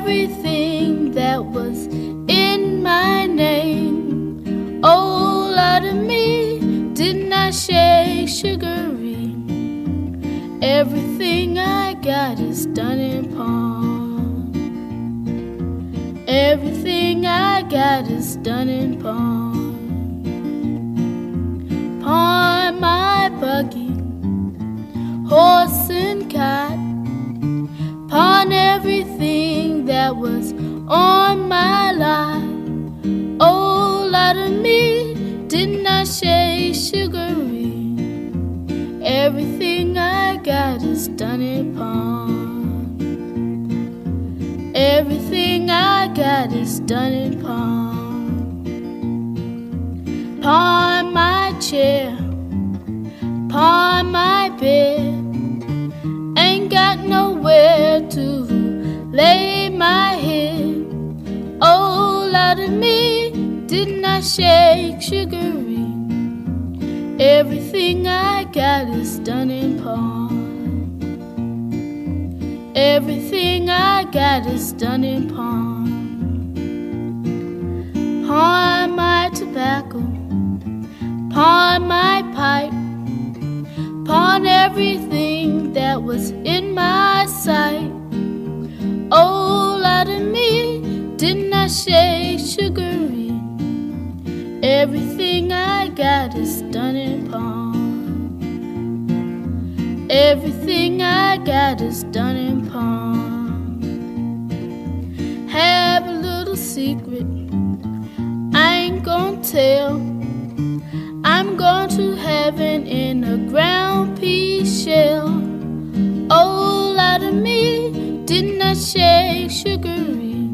everything that was in my name. Oh, out of me, didn't I shake sugary? Everything I got is done in pawn. Everything I got is done in pawn. Pawn my buggy, horse and cat. Pawn everything that was on my life. Oh, lot of me, didn't I shake sugary? Everything I got is done in pawn. Everything I got is done in pawn. Pawn my chair, pawn my bed. Ain't got nowhere to lay me, didn't I shake sugary? Everything I got is done in pawn. Everything I got is done in pawn. Pawn my tobacco, pawn my pipe, pawn everything that was in my sight. Oh, lot of me, didn't I shake sugary? Everything I got is done in pawn. Everything I got is done in pawn. Have a little secret, I ain't gonna tell. I'm going to heaven in a ground pea shell. Oh, lot of me, didn't I shake sugary?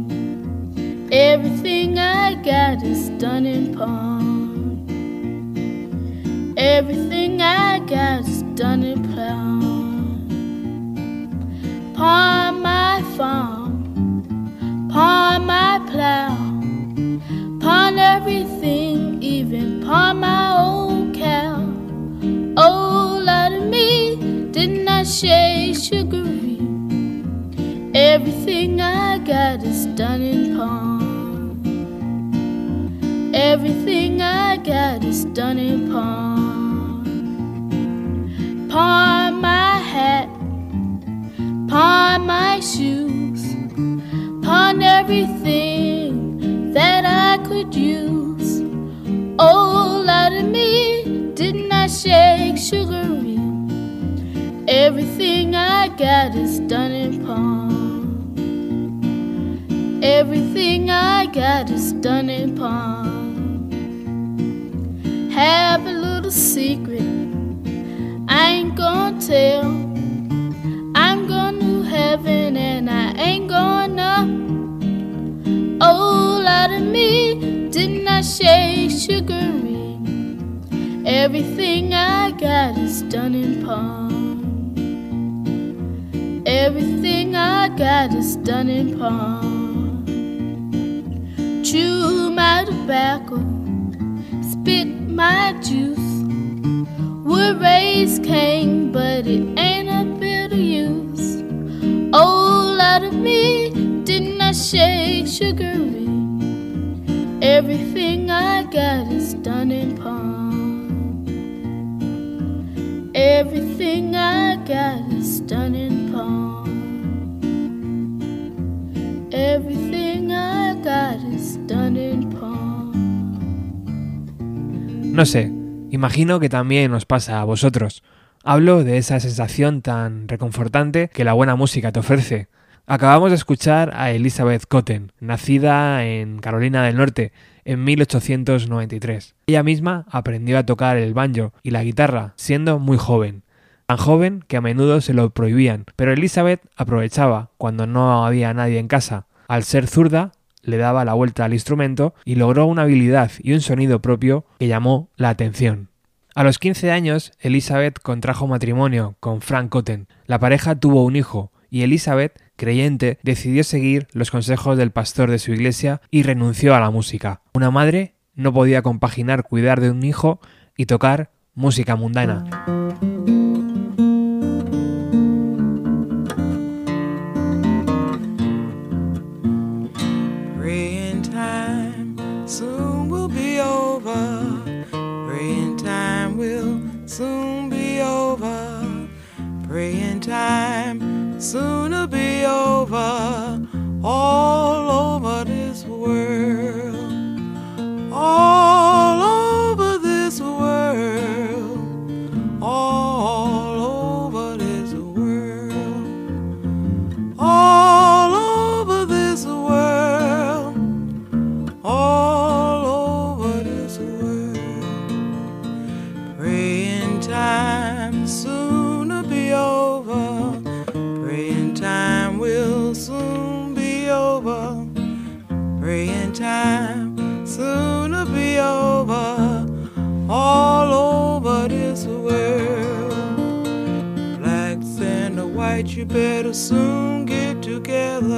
Everything I got is done in pawn. Everything I got is done in pawn. Pawn my farm, pawn my plow, pawn everything, even pawn my old cow. Oh, lot of me, didn't I shake sugary? Everything I got is done in pawn. Everything I got is done in pawn. Pawn my hat, pawn my shoes, pawn everything that I could use. Oh, lot of me, didn't I shake sugary? Everything I got is done in pawn. Everything I got is done in pawn. Have a little secret, gonna tell. I'm going to heaven and I ain't gonna. Oh, lot of me, didn't I shake sugary? Everything I got is done in pawn. Everything I got is done in pawn. Chew my tobacco, spit my juice. Would raise Cain, but it ain't a bit of use. Oh, lot of me, didn't I shake sugary? Everything I got is done in palm. Everything I got is done in palm. Everything I got is done in palm. No sé, imagino que también os pasa a vosotros. Hablo de esa sensación tan reconfortante que la buena música te ofrece. Acabamos de escuchar a Elizabeth Cotten, nacida en Carolina del Norte en 1893. Ella misma aprendió a tocar el banjo y la guitarra siendo muy joven. tan joven que a menudo se lo prohibían, pero Elizabeth aprovechaba cuando no había nadie en casa. Al ser zurda, le daba la vuelta al instrumento y logró una habilidad y un sonido propio que llamó la atención. A los 15 años, Elizabeth contrajo matrimonio con Frank Cotten. La pareja tuvo un hijo y Elizabeth, creyente, decidió seguir los consejos del pastor de su iglesia y renunció a la música. Una madre no podía compaginar cuidar de un hijo y tocar música mundana. Soon be over. Praying time soon will be over.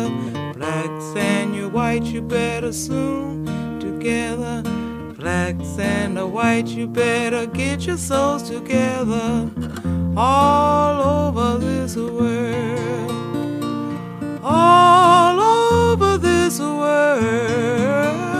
Together. Blacks and you white, you better soon together. Blacks and the white, you better get your souls together. All over this world. All over this world.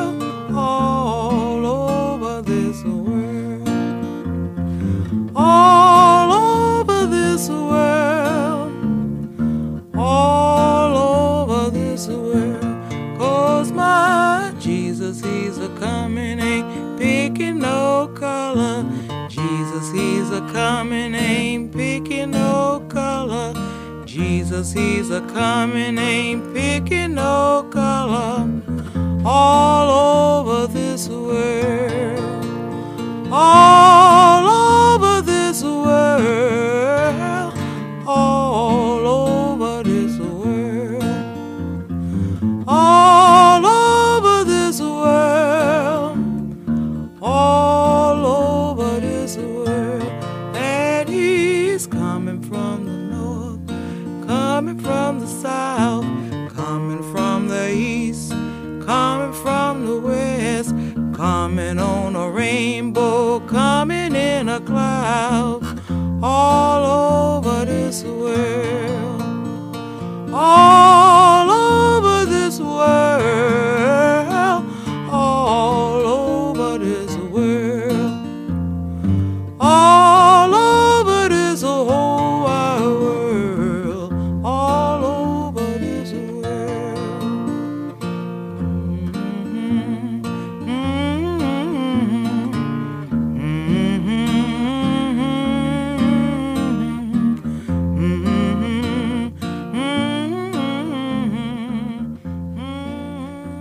Coming, ain't picking no color. Jesus, he's a coming, ain't picking no color. All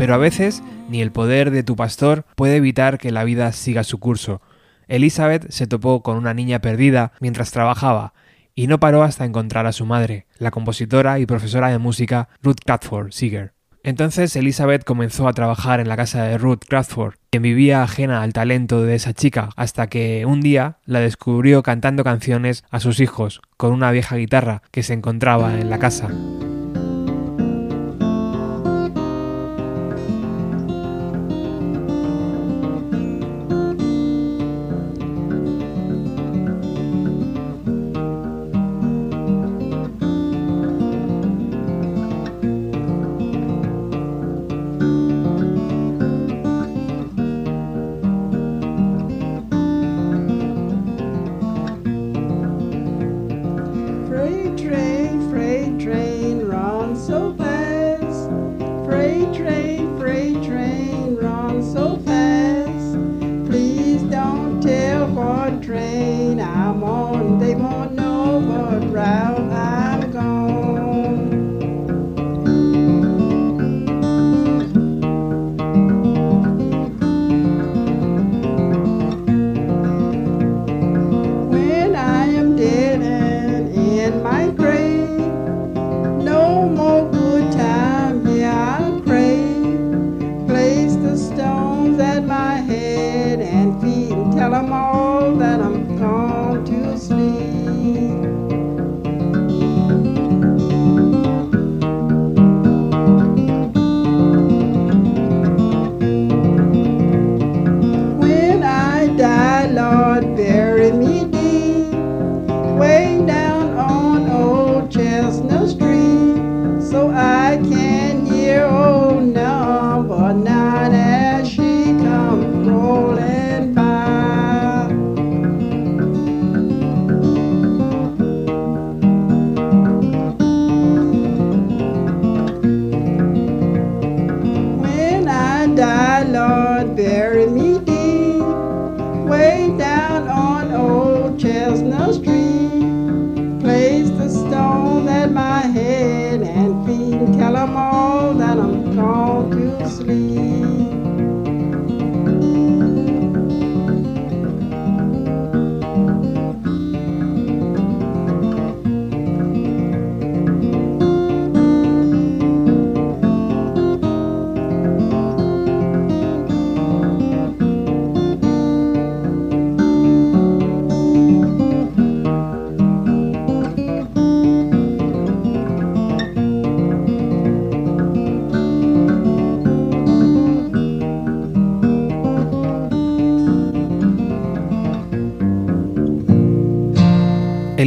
Pero a veces ni el poder de tu pastor puede evitar que la vida siga su curso. Elizabeth se topó con una niña perdida mientras trabajaba y no paró hasta encontrar a su madre, la compositora y profesora de música Ruth Crawford Seeger. Entonces Elizabeth comenzó a trabajar en la casa de Ruth Crawford, quien vivía ajena al talento de esa chica, hasta que un día la descubrió cantando canciones a sus hijos con una vieja guitarra que se encontraba en la casa.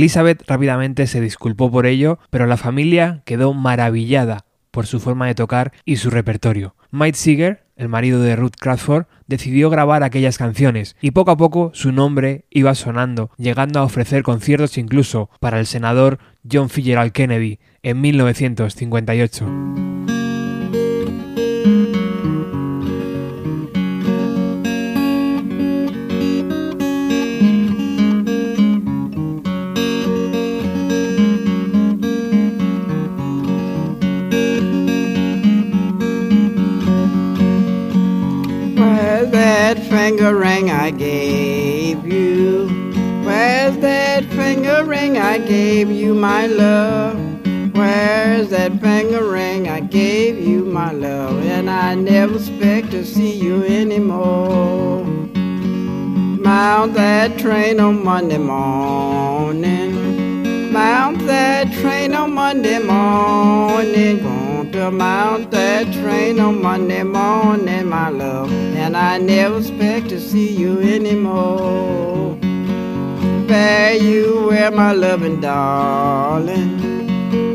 Elizabeth rápidamente se disculpó por ello, pero la familia quedó maravillada por su forma de tocar y su repertorio. Mike Seeger, el marido de Ruth Crawford, decidió grabar aquellas canciones y poco a poco su nombre iba sonando, llegando a ofrecer conciertos incluso para el senador John Fitzgerald Kennedy en 1958. That finger ring I gave you? Where's that finger ring I gave you, my love? Where's that finger ring I gave you, my love? And I never expect to see you anymore. Mount that train on Monday morning. Mount that train on Monday morning. To mount that train on Monday morning, my love. And I never expect to see you anymore. Fare you well, my loving darling.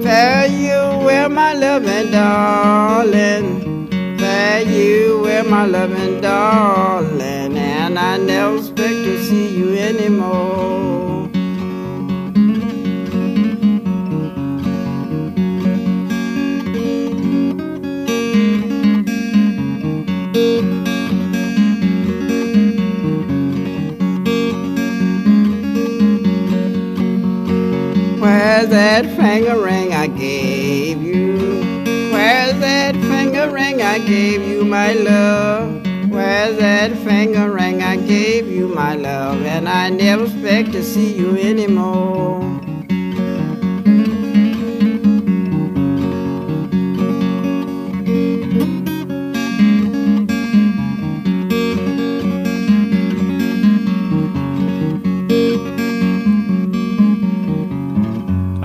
Fare you well, my loving darling. Fare you well, my loving darling. And I never expect to see you anymore. Where's that finger ring I gave you? Where's that finger ring I gave you, my love? Where's that finger ring I gave you, my love? And I never expect to see you anymore.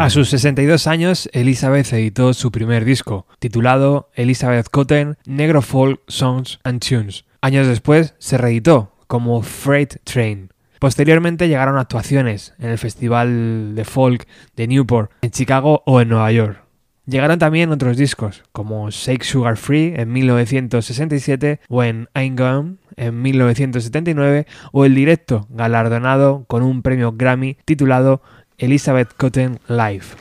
A sus 62 años, Elizabeth editó su primer disco, titulado Elizabeth Cotten Negro Folk Songs and Tunes. Años después se reeditó como Freight Train. Posteriormente llegaron actuaciones en el Festival de Folk de Newport, en Chicago o en Nueva York. Llegaron también otros discos, como Shake Sugar Free en 1967 o en I'm Gone en 1979 o el directo galardonado con un premio Grammy titulado Elizabeth Cotten Live.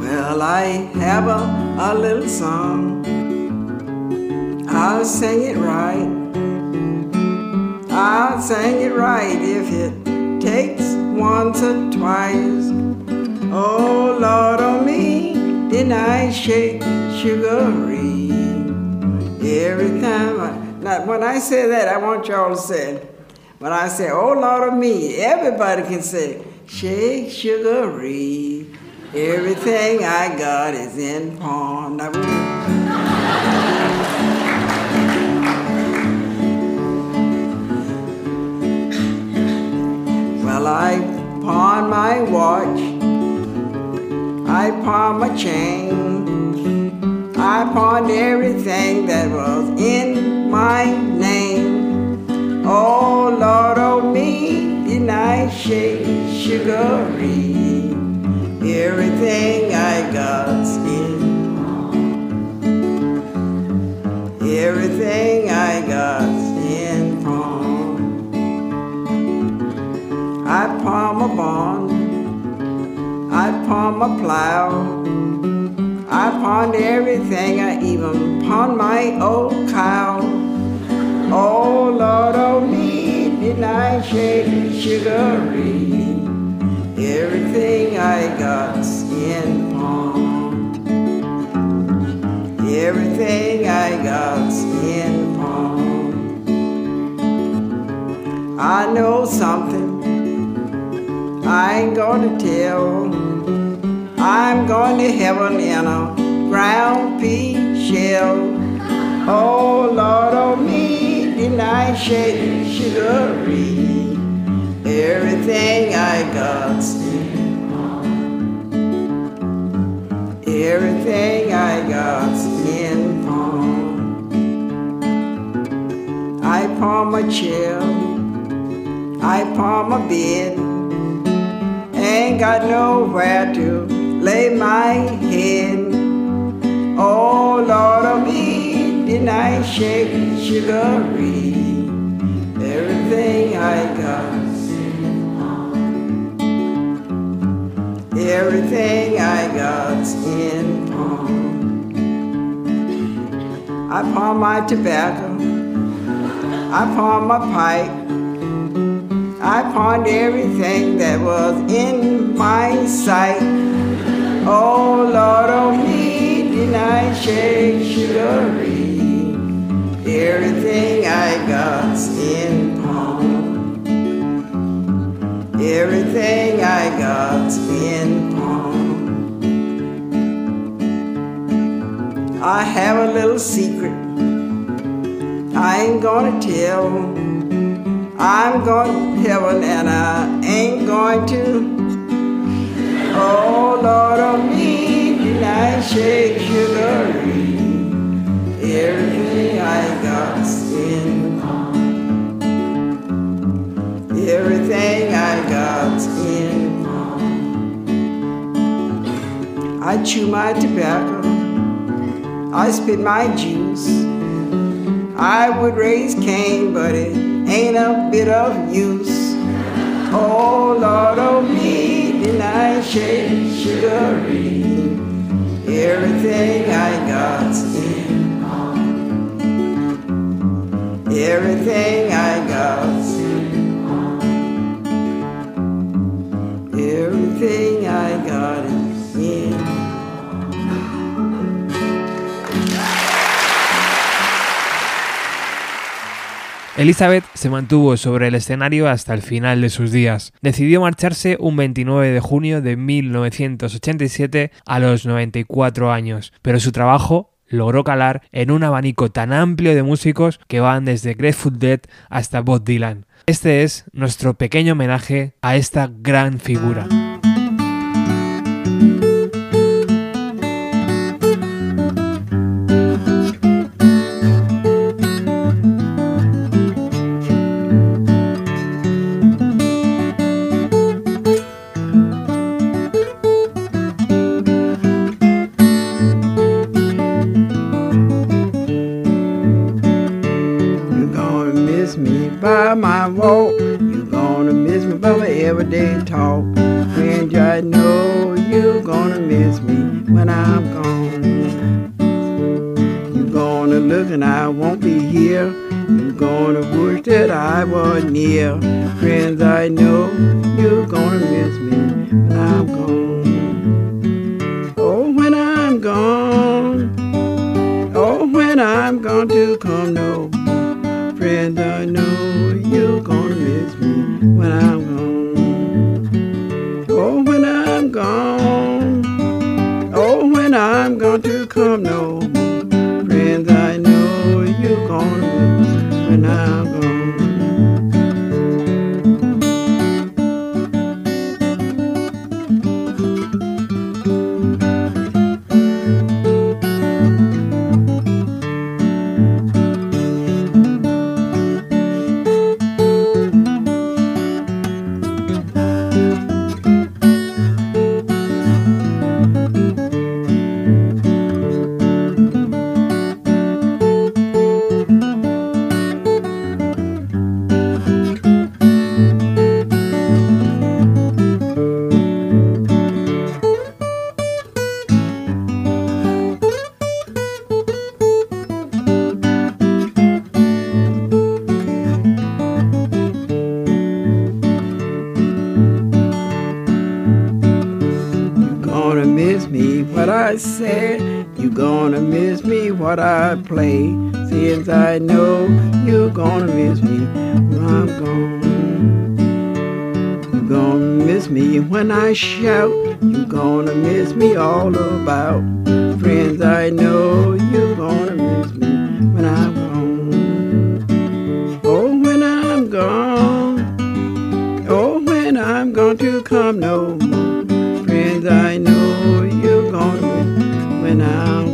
Well, I have a, a little song. I'll sing it right. I'll sing it right if it takes once or twice. Oh, Lord, on me, didn't I shake sugary? Every time I, now when I say that, I want y'all to say. When I say, oh, Lord, on me, everybody can say, shake sugary. Everything I got is in pawn. I pawned my watch. I pawned my chain. I pawned everything that was in my name. Oh, Lord, oh me, didn't I shake sugary? Everything I got's I palm a bond. I palm a plow. I pawned everything. I even pawned my old cow. Oh Lord, oh me, did I shake sugary? Everything I got's in pawn. Everything I got's in pawn. I know something I ain't gonna tell. I'm going to heaven in a ground pea shell. Oh Lord, oh me, didn't I sugary? Everything I pawn. Everything I got's in pawn. I pawn a chair. I pawn a bed. Ain't got nowhere to lay my head. Oh Lord of me, didn't I shake sugary? Everything I got. Everything I got's in pawn. I pawn my tobacco. I pawn my pipe. I pawned everything that was in my sight. Oh Lord, oh me, did I shake sugary? Everything I got's in pawn. Everything I got's in pawn. I have a little secret. I ain't gonna tell. I'm going to heaven and I ain't going to. Oh Lord of me, I shake sugary? Everything I got's in. Everything I got's in. I chew my tobacco. I spit my juice. I would raise Cain, but it ain't a bit of use. Oh Lord, oh me, did I shake sugary? Everything I got's in pawn. Everything I got's in pawn. Everything I got is Elizabeth se mantuvo sobre el escenario hasta el final de sus días. Decidió marcharse un 29 de junio de 1987 a los 94 años, pero su trabajo logró calar en un abanico tan amplio de músicos que van desde Grateful Dead hasta Bob Dylan. Este es nuestro pequeño homenaje a esta gran figura. Play. Since I know you're gonna miss me when I'm gone. You're gonna miss me when I shout. You're gonna miss me all about. Friends, I know you're gonna miss me when I'm gone. Oh, when I'm gone. Oh, when I'm gone to come no more. Friends, I know you're gonna miss me when I'm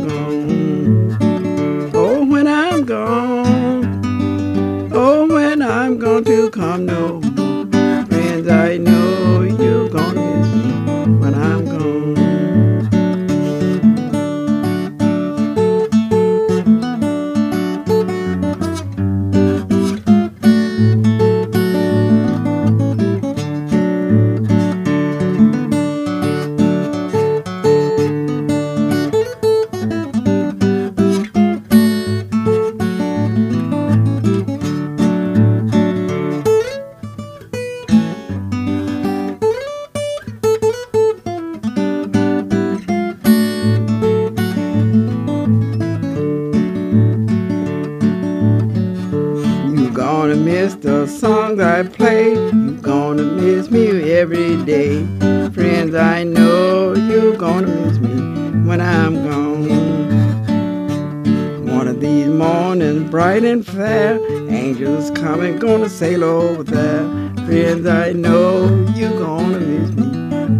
bright and fair, angels coming, gonna sail over there. Friends, I know you gonna miss me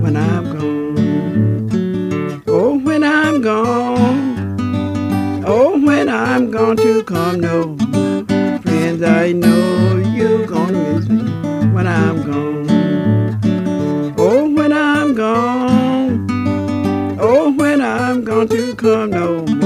when I'm gone. Oh, when I'm gone. Oh, when I'm gone to come no. Friends, I know you're gonna miss me when I'm gone. Oh, when I'm gone. Oh, when I'm gone to come no